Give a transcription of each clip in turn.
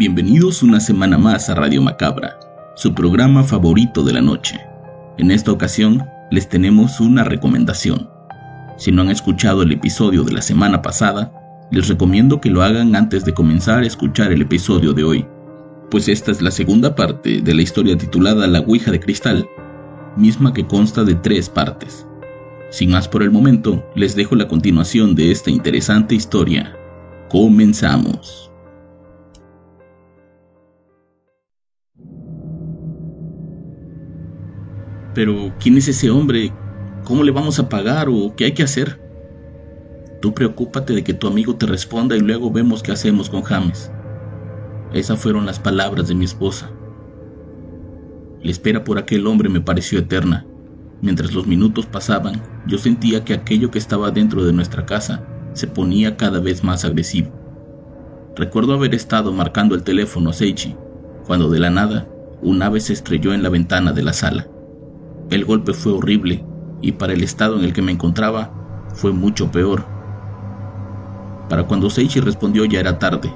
Bienvenidos una semana más a Radio Macabra, su programa favorito de la noche. En esta ocasión les tenemos una recomendación. Si no han escuchado el episodio de la semana pasada, les recomiendo que lo hagan antes de comenzar a escuchar el episodio de hoy, pues esta es la segunda parte de la historia titulada La Ouija de Cristal, misma que consta de tres partes. Sin más por el momento, les dejo la continuación de esta interesante historia. Comenzamos. Pero, ¿quién es ese hombre? ¿Cómo le vamos a pagar o qué hay que hacer? Tú preocúpate de que tu amigo te responda y luego vemos qué hacemos con James. Esas fueron las palabras de mi esposa. La espera por aquel hombre me pareció eterna. Mientras los minutos pasaban, yo sentía que aquello que estaba dentro de nuestra casa se ponía cada vez más agresivo. Recuerdo haber estado marcando el teléfono a Seichi, cuando de la nada un ave se estrelló en la ventana de la sala. El golpe fue horrible y para el estado en el que me encontraba fue mucho peor. Para cuando Seichi respondió ya era tarde.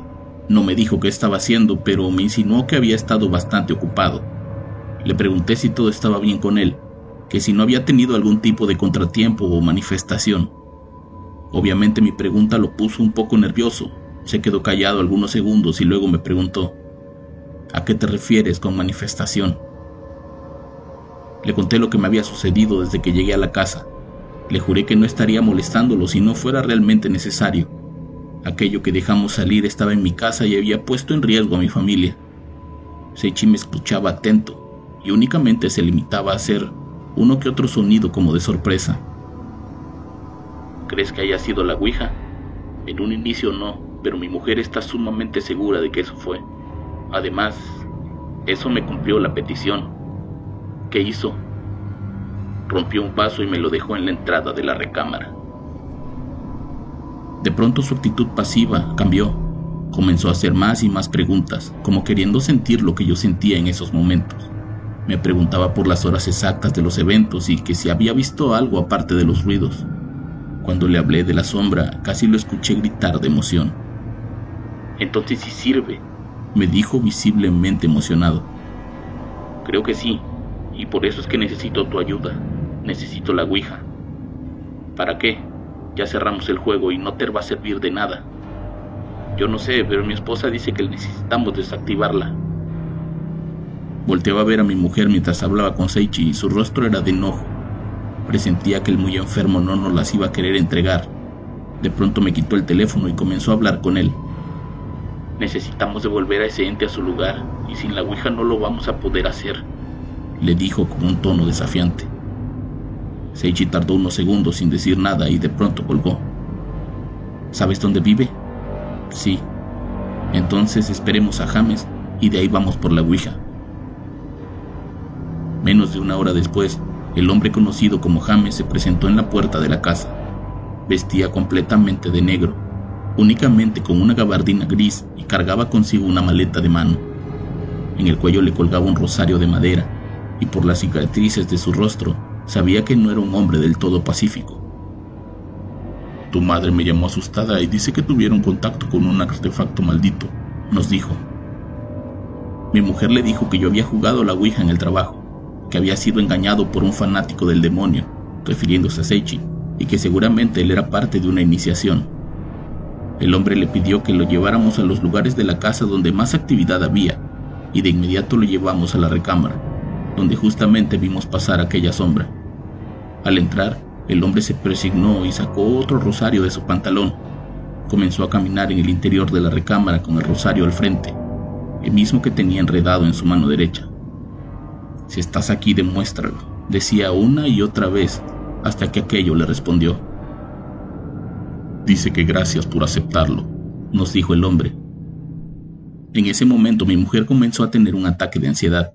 No me dijo qué estaba haciendo, pero me insinuó que había estado bastante ocupado. Le pregunté si todo estaba bien con él, que si no había tenido algún tipo de contratiempo o manifestación. Obviamente mi pregunta lo puso un poco nervioso. Se quedó callado algunos segundos y luego me preguntó, ¿a qué te refieres con manifestación? Le conté lo que me había sucedido desde que llegué a la casa. Le juré que no estaría molestándolo si no fuera realmente necesario. Aquello que dejamos salir estaba en mi casa y había puesto en riesgo a mi familia. Seichi me escuchaba atento y únicamente se limitaba a hacer uno que otro sonido como de sorpresa. ¿Crees que haya sido la Ouija? En un inicio no, pero mi mujer está sumamente segura de que eso fue. Además, eso me cumplió la petición. ¿Qué hizo? Rompió un vaso y me lo dejó en la entrada de la recámara. De pronto su actitud pasiva cambió. Comenzó a hacer más y más preguntas, como queriendo sentir lo que yo sentía en esos momentos. Me preguntaba por las horas exactas de los eventos y que si había visto algo aparte de los ruidos. Cuando le hablé de la sombra, casi lo escuché gritar de emoción. Entonces sí sirve, me dijo visiblemente emocionado. Creo que sí, y por eso es que necesito tu ayuda. Necesito la Ouija. ¿Para qué? Ya cerramos el juego y no te va a servir de nada. Yo no sé, pero mi esposa dice que necesitamos desactivarla. Volteaba a ver a mi mujer mientras hablaba con Seichi y su rostro era de enojo. Presentía que el muy enfermo no nos las iba a querer entregar. De pronto me quitó el teléfono y comenzó a hablar con él. Necesitamos devolver a ese ente a su lugar y sin la Ouija no lo vamos a poder hacer le dijo con un tono desafiante. Seichi tardó unos segundos sin decir nada y de pronto colgó. ¿Sabes dónde vive? Sí. Entonces esperemos a James y de ahí vamos por la Ouija. Menos de una hora después, el hombre conocido como James se presentó en la puerta de la casa. Vestía completamente de negro, únicamente con una gabardina gris y cargaba consigo una maleta de mano. En el cuello le colgaba un rosario de madera y por las cicatrices de su rostro sabía que no era un hombre del todo pacífico. Tu madre me llamó asustada y dice que tuvieron contacto con un artefacto maldito, nos dijo. Mi mujer le dijo que yo había jugado la Ouija en el trabajo, que había sido engañado por un fanático del demonio, refiriéndose a Seichi, y que seguramente él era parte de una iniciación. El hombre le pidió que lo lleváramos a los lugares de la casa donde más actividad había, y de inmediato lo llevamos a la recámara donde justamente vimos pasar aquella sombra. Al entrar, el hombre se presignó y sacó otro rosario de su pantalón. Comenzó a caminar en el interior de la recámara con el rosario al frente, el mismo que tenía enredado en su mano derecha. Si estás aquí, demuéstralo, decía una y otra vez, hasta que aquello le respondió. Dice que gracias por aceptarlo, nos dijo el hombre. En ese momento mi mujer comenzó a tener un ataque de ansiedad.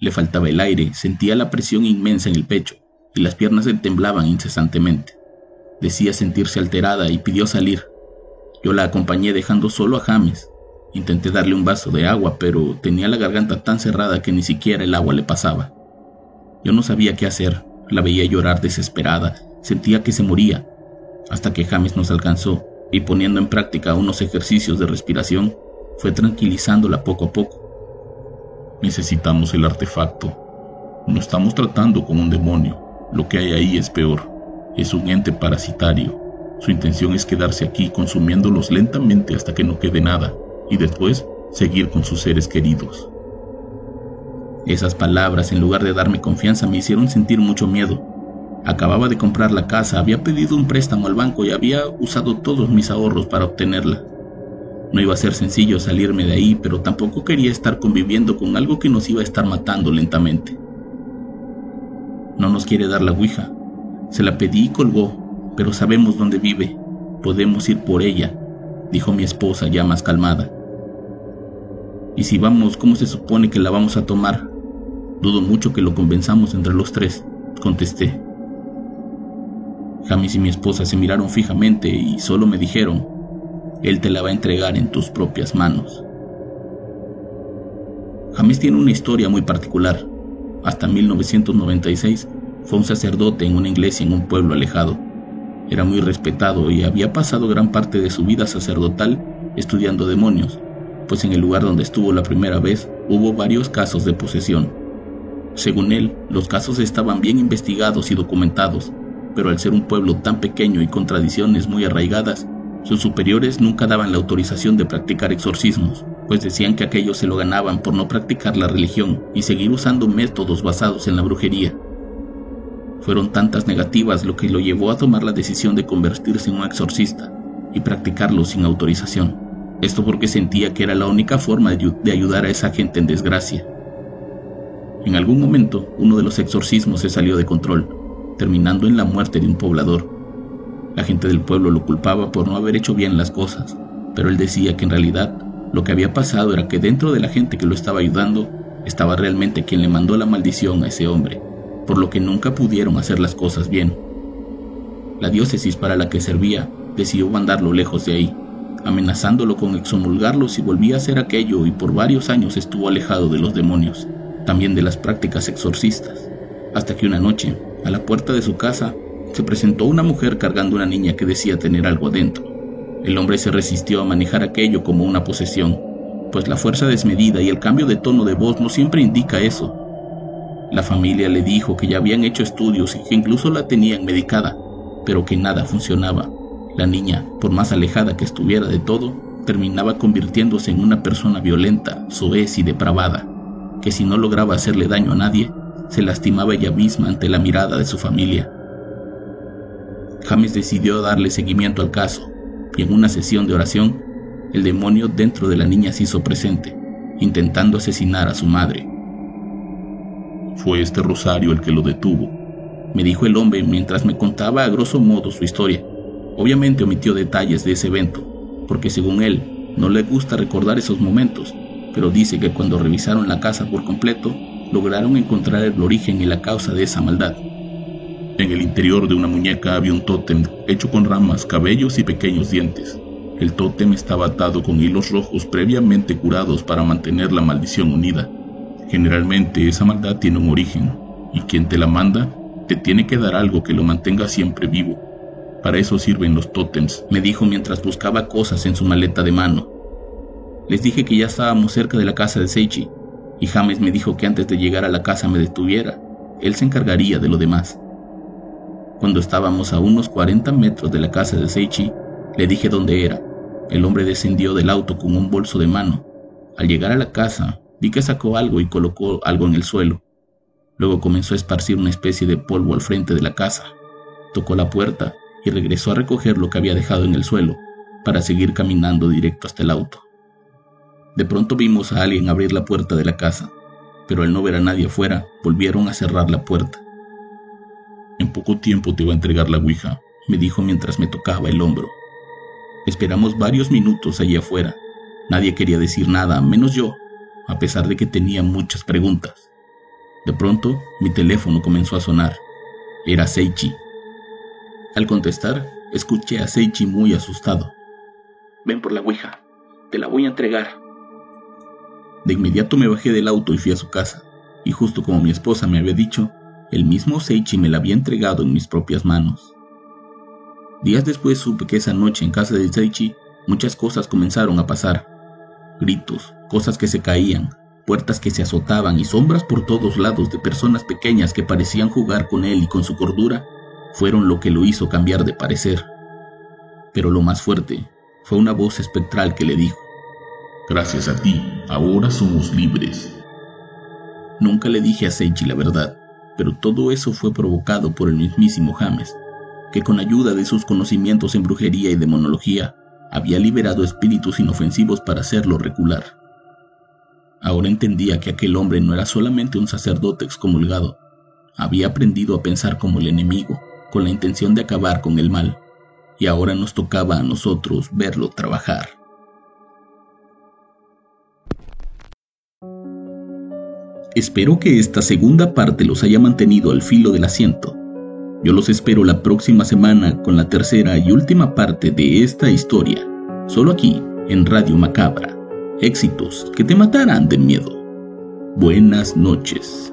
Le faltaba el aire, sentía la presión inmensa en el pecho y las piernas le temblaban incesantemente. Decía sentirse alterada y pidió salir. Yo la acompañé dejando solo a James. Intenté darle un vaso de agua, pero tenía la garganta tan cerrada que ni siquiera el agua le pasaba. Yo no sabía qué hacer, la veía llorar desesperada, sentía que se moría, hasta que James nos alcanzó y poniendo en práctica unos ejercicios de respiración, fue tranquilizándola poco a poco. Necesitamos el artefacto. No estamos tratando con un demonio. Lo que hay ahí es peor. Es un ente parasitario. Su intención es quedarse aquí consumiéndolos lentamente hasta que no quede nada y después seguir con sus seres queridos. Esas palabras, en lugar de darme confianza, me hicieron sentir mucho miedo. Acababa de comprar la casa, había pedido un préstamo al banco y había usado todos mis ahorros para obtenerla. No iba a ser sencillo salirme de ahí, pero tampoco quería estar conviviendo con algo que nos iba a estar matando lentamente. No nos quiere dar la Ouija. Se la pedí y colgó, pero sabemos dónde vive. Podemos ir por ella, dijo mi esposa ya más calmada. Y si vamos, ¿cómo se supone que la vamos a tomar? Dudo mucho que lo convenzamos entre los tres, contesté. James y mi esposa se miraron fijamente y solo me dijeron, él te la va a entregar en tus propias manos. James tiene una historia muy particular. Hasta 1996 fue un sacerdote en una iglesia en un pueblo alejado. Era muy respetado y había pasado gran parte de su vida sacerdotal estudiando demonios, pues en el lugar donde estuvo la primera vez hubo varios casos de posesión. Según él, los casos estaban bien investigados y documentados, pero al ser un pueblo tan pequeño y con tradiciones muy arraigadas, sus superiores nunca daban la autorización de practicar exorcismos, pues decían que aquellos se lo ganaban por no practicar la religión y seguir usando métodos basados en la brujería. Fueron tantas negativas lo que lo llevó a tomar la decisión de convertirse en un exorcista y practicarlo sin autorización. Esto porque sentía que era la única forma de ayudar a esa gente en desgracia. En algún momento, uno de los exorcismos se salió de control, terminando en la muerte de un poblador. La gente del pueblo lo culpaba por no haber hecho bien las cosas, pero él decía que en realidad lo que había pasado era que dentro de la gente que lo estaba ayudando estaba realmente quien le mandó la maldición a ese hombre, por lo que nunca pudieron hacer las cosas bien. La diócesis para la que servía decidió mandarlo lejos de ahí, amenazándolo con exomulgarlo si volvía a hacer aquello y por varios años estuvo alejado de los demonios, también de las prácticas exorcistas, hasta que una noche, a la puerta de su casa, se presentó una mujer cargando una niña que decía tener algo adentro. El hombre se resistió a manejar aquello como una posesión, pues la fuerza desmedida y el cambio de tono de voz no siempre indica eso, la familia le dijo que ya habían hecho estudios y que incluso la tenían medicada, pero que nada funcionaba. La niña, por más alejada que estuviera de todo, terminaba convirtiéndose en una persona violenta, soez y depravada, que si no lograba hacerle daño a nadie, se lastimaba ella misma ante la mirada de su familia. James decidió darle seguimiento al caso, y en una sesión de oración, el demonio dentro de la niña se hizo presente, intentando asesinar a su madre. Fue este rosario el que lo detuvo, me dijo el hombre mientras me contaba a grosso modo su historia. Obviamente omitió detalles de ese evento, porque según él, no le gusta recordar esos momentos, pero dice que cuando revisaron la casa por completo, lograron encontrar el origen y la causa de esa maldad. En el interior de una muñeca había un tótem hecho con ramas, cabellos y pequeños dientes. El tótem estaba atado con hilos rojos previamente curados para mantener la maldición unida. Generalmente esa maldad tiene un origen, y quien te la manda te tiene que dar algo que lo mantenga siempre vivo. Para eso sirven los tótems, me dijo mientras buscaba cosas en su maleta de mano. Les dije que ya estábamos cerca de la casa de Seichi, y James me dijo que antes de llegar a la casa me detuviera. Él se encargaría de lo demás. Cuando estábamos a unos 40 metros de la casa de Seichi, Le dije dónde era. El hombre descendió del auto con un bolso de mano. Al llegar a la casa, vi que sacó algo y colocó algo en el suelo. Luego comenzó a esparcir una especie de polvo al frente de la casa. Tocó la puerta y regresó a recoger lo que había dejado en el suelo para seguir caminando directo hasta el auto. De pronto vimos a alguien abrir la puerta de la casa, pero al no ver a nadie afuera, volvieron a cerrar la puerta. En poco tiempo te iba a entregar la Ouija, me dijo mientras me tocaba el hombro. Esperamos varios minutos allí afuera. Nadie quería decir nada, menos yo, a pesar de que tenía muchas preguntas. De pronto, mi teléfono comenzó a sonar. Era Seichi. Al contestar, escuché a Seichi muy asustado. Ven por la Ouija, te la voy a entregar. De inmediato me bajé del auto y fui a su casa, y justo como mi esposa me había dicho, el mismo Seichi me la había entregado en mis propias manos. Días después supe que esa noche en casa de Seichi muchas cosas comenzaron a pasar. Gritos, cosas que se caían, puertas que se azotaban y sombras por todos lados de personas pequeñas que parecían jugar con él y con su cordura, fueron lo que lo hizo cambiar de parecer. Pero lo más fuerte fue una voz espectral que le dijo, Gracias a ti, ahora somos libres. Nunca le dije a Seichi la verdad, pero todo eso fue provocado por el mismísimo James, que con ayuda de sus conocimientos en brujería y demonología, había liberado espíritus inofensivos para hacerlo recular. Ahora entendía que aquel hombre no era solamente un sacerdote excomulgado, había aprendido a pensar como el enemigo, con la intención de acabar con el mal, y ahora nos tocaba a nosotros verlo trabajar. Espero que esta segunda parte los haya mantenido al filo del asiento. Yo los espero la próxima semana con la tercera y última parte de esta historia, solo aquí, en Radio Macabra. Éxitos que te matarán de miedo. Buenas noches.